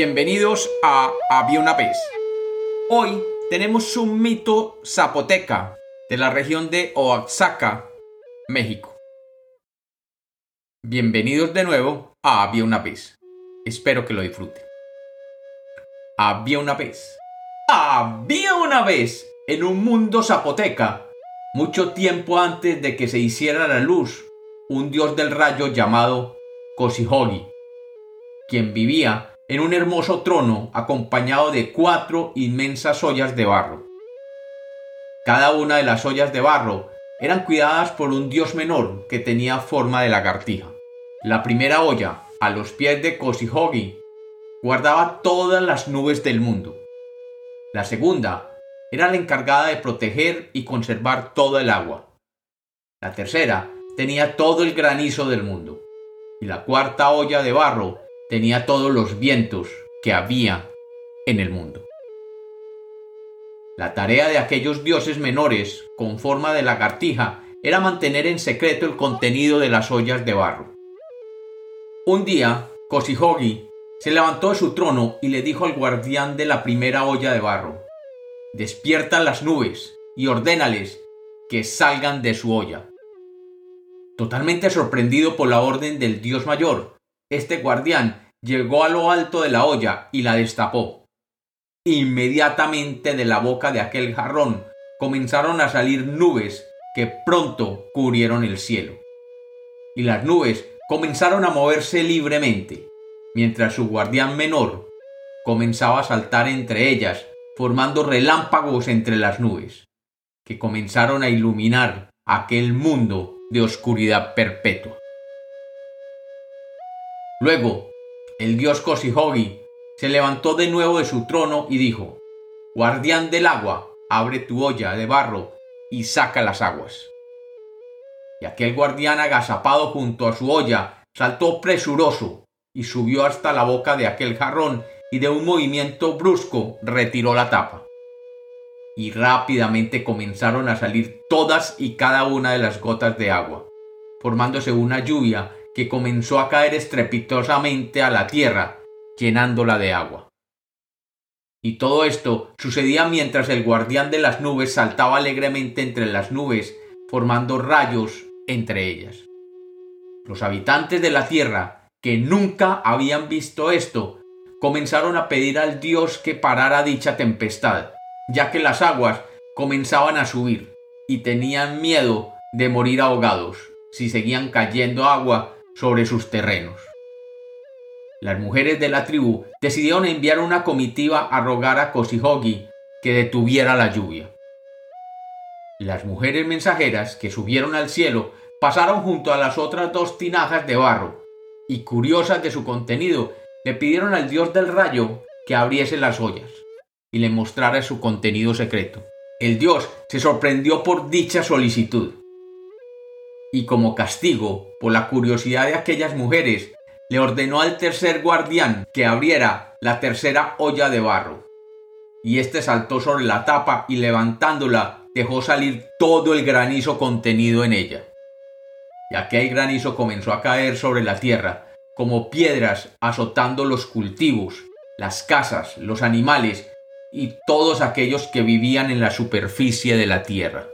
Bienvenidos a Había una vez. Hoy tenemos un mito zapoteca de la región de Oaxaca, México. Bienvenidos de nuevo a Había una vez. Espero que lo disfruten. Había una vez. Había una vez en un mundo zapoteca, mucho tiempo antes de que se hiciera la luz, un dios del rayo llamado Kosihogi, quien vivía en un hermoso trono acompañado de cuatro inmensas ollas de barro. Cada una de las ollas de barro eran cuidadas por un dios menor que tenía forma de lagartija. La primera olla, a los pies de Kosihogi, guardaba todas las nubes del mundo. La segunda era la encargada de proteger y conservar todo el agua. La tercera tenía todo el granizo del mundo. Y la cuarta olla de barro tenía todos los vientos que había en el mundo. La tarea de aquellos dioses menores, con forma de lagartija, era mantener en secreto el contenido de las ollas de barro. Un día, Kosihogi se levantó de su trono y le dijo al guardián de la primera olla de barro, Despierta las nubes y ordénales que salgan de su olla. Totalmente sorprendido por la orden del dios mayor, este guardián llegó a lo alto de la olla y la destapó. Inmediatamente de la boca de aquel jarrón comenzaron a salir nubes que pronto cubrieron el cielo. Y las nubes comenzaron a moverse libremente, mientras su guardián menor comenzaba a saltar entre ellas, formando relámpagos entre las nubes, que comenzaron a iluminar aquel mundo de oscuridad perpetua. Luego, el dios Kosihogi se levantó de nuevo de su trono y dijo, Guardián del agua, abre tu olla de barro y saca las aguas. Y aquel guardián agazapado junto a su olla saltó presuroso y subió hasta la boca de aquel jarrón y de un movimiento brusco retiró la tapa. Y rápidamente comenzaron a salir todas y cada una de las gotas de agua, formándose una lluvia que comenzó a caer estrepitosamente a la tierra, llenándola de agua. Y todo esto sucedía mientras el guardián de las nubes saltaba alegremente entre las nubes, formando rayos entre ellas. Los habitantes de la tierra, que nunca habían visto esto, comenzaron a pedir al dios que parara dicha tempestad, ya que las aguas comenzaban a subir y tenían miedo de morir ahogados si seguían cayendo agua sobre sus terrenos. Las mujeres de la tribu decidieron enviar una comitiva a rogar a Kosihogi que detuviera la lluvia. Las mujeres mensajeras que subieron al cielo pasaron junto a las otras dos tinajas de barro y curiosas de su contenido le pidieron al dios del rayo que abriese las ollas y le mostrara su contenido secreto. El dios se sorprendió por dicha solicitud y como castigo por la curiosidad de aquellas mujeres, le ordenó al tercer guardián que abriera la tercera olla de barro. Y éste saltó sobre la tapa y levantándola dejó salir todo el granizo contenido en ella. Y aquel granizo comenzó a caer sobre la tierra, como piedras azotando los cultivos, las casas, los animales y todos aquellos que vivían en la superficie de la tierra.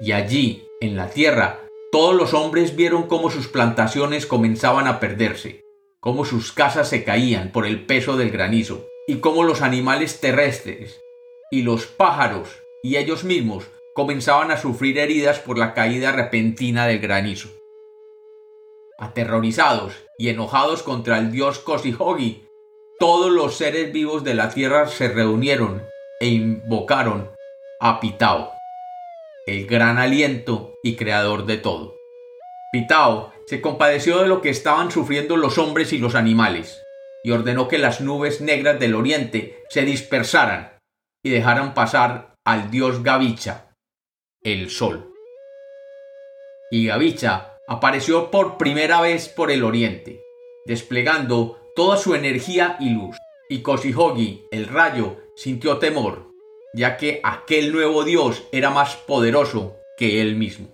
Y allí, en la tierra, todos los hombres vieron cómo sus plantaciones comenzaban a perderse, cómo sus casas se caían por el peso del granizo, y cómo los animales terrestres y los pájaros y ellos mismos comenzaban a sufrir heridas por la caída repentina del granizo. Aterrorizados y enojados contra el dios Kosihogi, todos los seres vivos de la tierra se reunieron e invocaron a Pitao el gran aliento y creador de todo. Pitao se compadeció de lo que estaban sufriendo los hombres y los animales, y ordenó que las nubes negras del oriente se dispersaran y dejaran pasar al dios Gavicha, el sol. Y Gavicha apareció por primera vez por el oriente, desplegando toda su energía y luz, y Koshihogi, el rayo, sintió temor ya que aquel nuevo Dios era más poderoso que él mismo.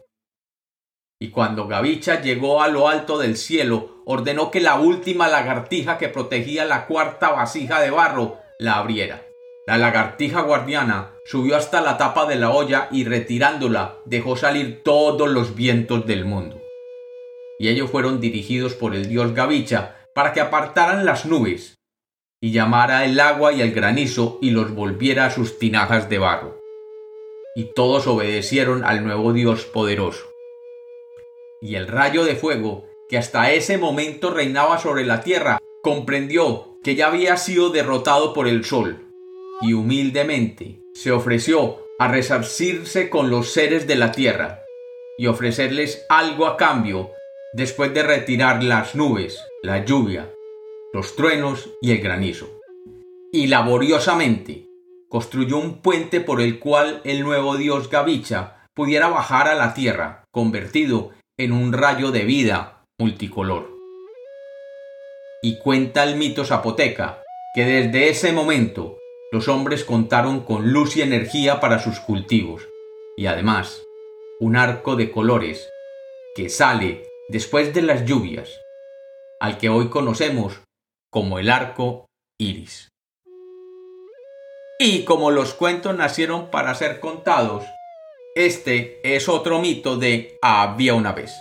y cuando Gavicha llegó a lo alto del cielo, ordenó que la última lagartija que protegía la cuarta vasija de barro la abriera. La lagartija guardiana subió hasta la tapa de la olla y retirándola dejó salir todos los vientos del mundo. Y ellos fueron dirigidos por el dios Gavicha para que apartaran las nubes y llamara el agua y el granizo y los volviera a sus tinajas de barro. Y todos obedecieron al nuevo dios poderoso. Y el rayo de fuego, que hasta ese momento reinaba sobre la tierra, comprendió que ya había sido derrotado por el sol y humildemente se ofreció a resarcirse con los seres de la tierra y ofrecerles algo a cambio después de retirar las nubes, la lluvia, los truenos y el granizo. Y laboriosamente construyó un puente por el cual el nuevo dios Gavicha pudiera bajar a la tierra, convertido en un rayo de vida multicolor. Y cuenta el mito zapoteca que desde ese momento los hombres contaron con luz y energía para sus cultivos, y además un arco de colores que sale después de las lluvias, al que hoy conocemos como el arco iris. Y como los cuentos nacieron para ser contados, este es otro mito de había una vez.